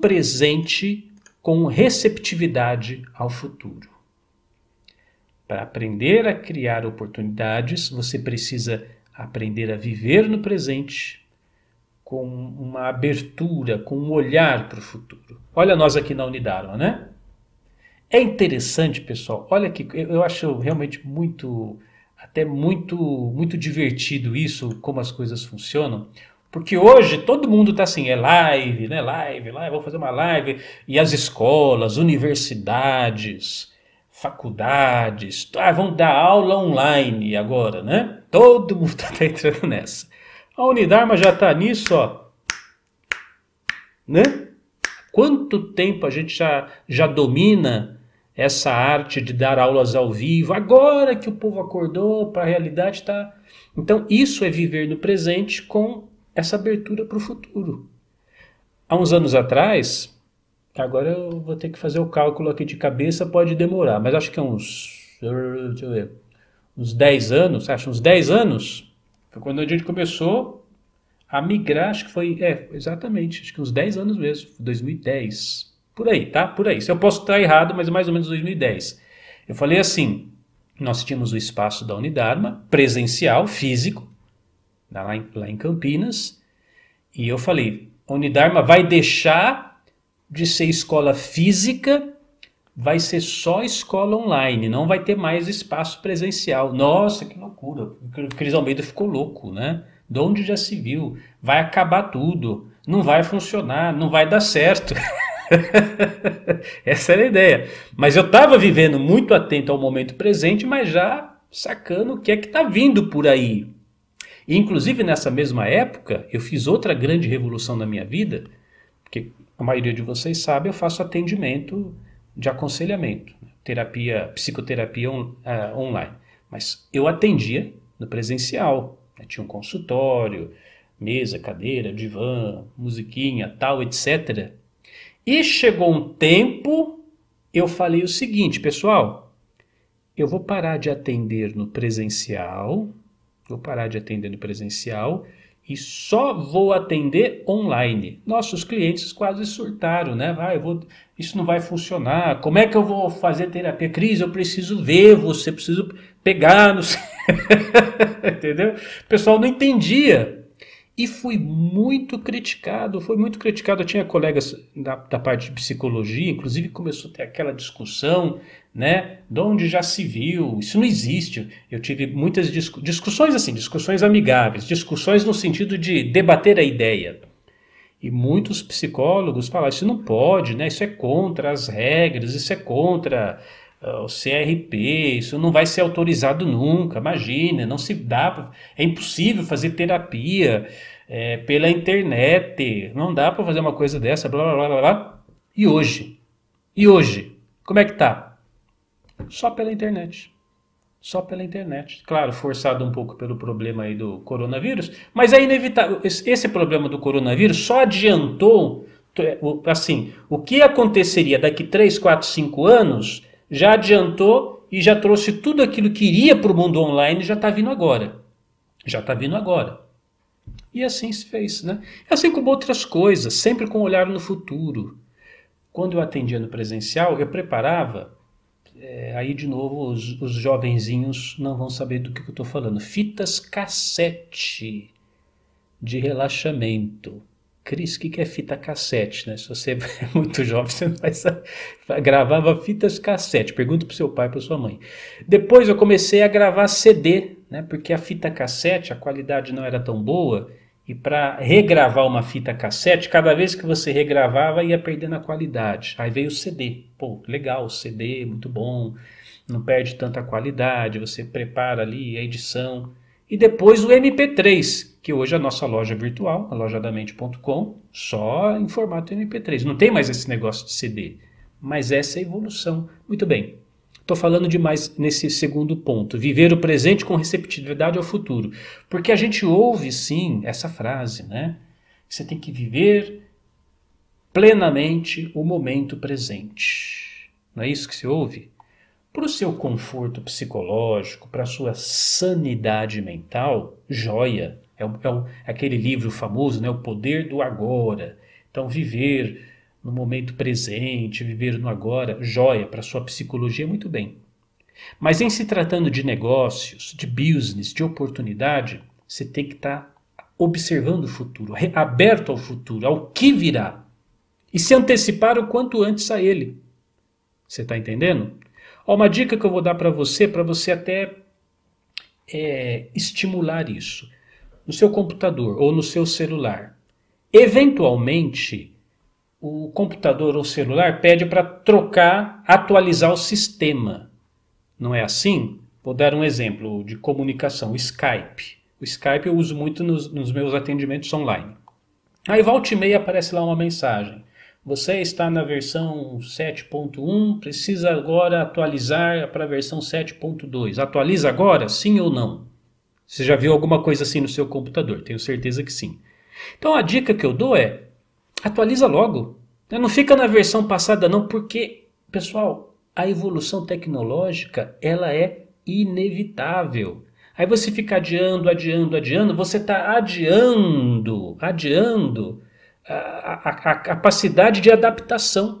presente com receptividade ao futuro. Para aprender a criar oportunidades, você precisa aprender a viver no presente com uma abertura, com um olhar para o futuro. Olha nós aqui na Unidarma, né? É interessante, pessoal. Olha que eu acho realmente muito até muito muito divertido isso, como as coisas funcionam. Porque hoje todo mundo está assim, é live, né? Live, live, vou fazer uma live. E as escolas, universidades, faculdades, ah, vão dar aula online agora, né? Todo mundo está entrando nessa. A Unidarma já está nisso, ó. Né? Quanto tempo a gente já, já domina essa arte de dar aulas ao vivo, agora que o povo acordou para a realidade está. Então, isso é viver no presente com essa abertura para o futuro. Há uns anos atrás, agora eu vou ter que fazer o cálculo aqui de cabeça, pode demorar, mas acho que é uns. Deixa eu ver. Uns 10 anos, acho uns 10 anos, foi quando a gente começou a migrar, acho que foi. É, exatamente, acho que uns 10 anos mesmo, 2010. Por aí, tá? Por aí. Se eu posso estar errado, mas mais ou menos 2010. Eu falei assim: nós tínhamos o espaço da Unidarma, presencial, físico, lá em, lá em Campinas, e eu falei: a Unidarma vai deixar de ser escola física, vai ser só escola online, não vai ter mais espaço presencial. Nossa, que loucura! O Cris Almeida ficou louco, né? De onde já se viu? Vai acabar tudo, não vai funcionar, não vai dar certo. Essa era a ideia. Mas eu estava vivendo muito atento ao momento presente, mas já sacando o que é que está vindo por aí. Inclusive nessa mesma época, eu fiz outra grande revolução na minha vida, porque a maioria de vocês sabe, eu faço atendimento de aconselhamento, né? terapia, psicoterapia on, uh, online. Mas eu atendia no presencial, né? tinha um consultório, mesa, cadeira, divã, musiquinha, tal, etc. E chegou um tempo, eu falei o seguinte, pessoal, eu vou parar de atender no presencial, vou parar de atender no presencial e só vou atender online. Nossos clientes quase surtaram, né? Vai, vou, isso não vai funcionar. Como é que eu vou fazer terapia? Cris, eu preciso ver você, preciso pegar no. Entendeu? O pessoal não entendia e fui muito criticado, foi muito criticado. Eu tinha colegas da, da, parte de psicologia, inclusive começou a ter aquela discussão, né? De onde já se viu, isso não existe. Eu tive muitas discu discussões assim, discussões amigáveis, discussões no sentido de debater a ideia. E muitos psicólogos falaram: isso não pode, né? Isso é contra as regras, isso é contra o CRP, isso não vai ser autorizado nunca. Imagina, não se dá, é impossível fazer terapia é, pela internet. Não dá para fazer uma coisa dessa, blá, blá, blá, blá. E hoje? E hoje? Como é que tá? Só pela internet. Só pela internet. Claro, forçado um pouco pelo problema aí do coronavírus, mas é inevitável. Esse problema do coronavírus só adiantou, assim, o que aconteceria daqui 3, 4, 5 anos, já adiantou e já trouxe tudo aquilo que iria para o mundo online, já está vindo agora. Já está vindo agora. E assim se fez, né? Assim como outras coisas, sempre com um olhar no futuro. Quando eu atendia no presencial, eu preparava, é, aí de novo os, os jovenzinhos não vão saber do que eu estou falando, fitas cassete de relaxamento. Cris, o que é fita cassete? Né? Se você é muito jovem, você não vai saber. Gravava fitas cassete. Pergunta para seu pai, para sua mãe. Depois eu comecei a gravar CD, né? porque a fita cassete, a qualidade não era tão boa. E para regravar uma fita cassete, cada vez que você regravava ia perdendo a qualidade. Aí veio o CD. Pô, legal, CD, muito bom. Não perde tanta qualidade. Você prepara ali a edição. E depois o MP3, que hoje é a nossa loja virtual, a lojadamente.com, só em formato MP3. Não tem mais esse negócio de CD. Mas essa é a evolução. Muito bem. Estou falando demais nesse segundo ponto. Viver o presente com receptividade ao futuro. Porque a gente ouve, sim, essa frase, né? Você tem que viver plenamente o momento presente. Não é isso que se ouve? Para o seu conforto psicológico, para a sua sanidade mental, joia. É, é, é aquele livro famoso, né? O Poder do Agora. Então, viver no momento presente, viver no agora, joia para sua psicologia, muito bem. Mas em se tratando de negócios, de business, de oportunidade, você tem que estar tá observando o futuro, aberto ao futuro, ao que virá, e se antecipar o quanto antes a ele. Você está entendendo? Ó, uma dica que eu vou dar para você, para você até é, estimular isso. No seu computador ou no seu celular. Eventualmente, o computador ou celular pede para trocar, atualizar o sistema. Não é assim? Vou dar um exemplo de comunicação, o Skype. O Skype eu uso muito nos, nos meus atendimentos online. Aí volta e meia aparece lá uma mensagem. Você está na versão 7.1, precisa agora atualizar para a versão 7.2. Atualiza agora, sim ou não? Você já viu alguma coisa assim no seu computador? Tenho certeza que sim. Então a dica que eu dou é atualiza logo. Não fica na versão passada não, porque, pessoal, a evolução tecnológica ela é inevitável. Aí você fica adiando, adiando, adiando, você está adiando, adiando a, a, a capacidade de adaptação.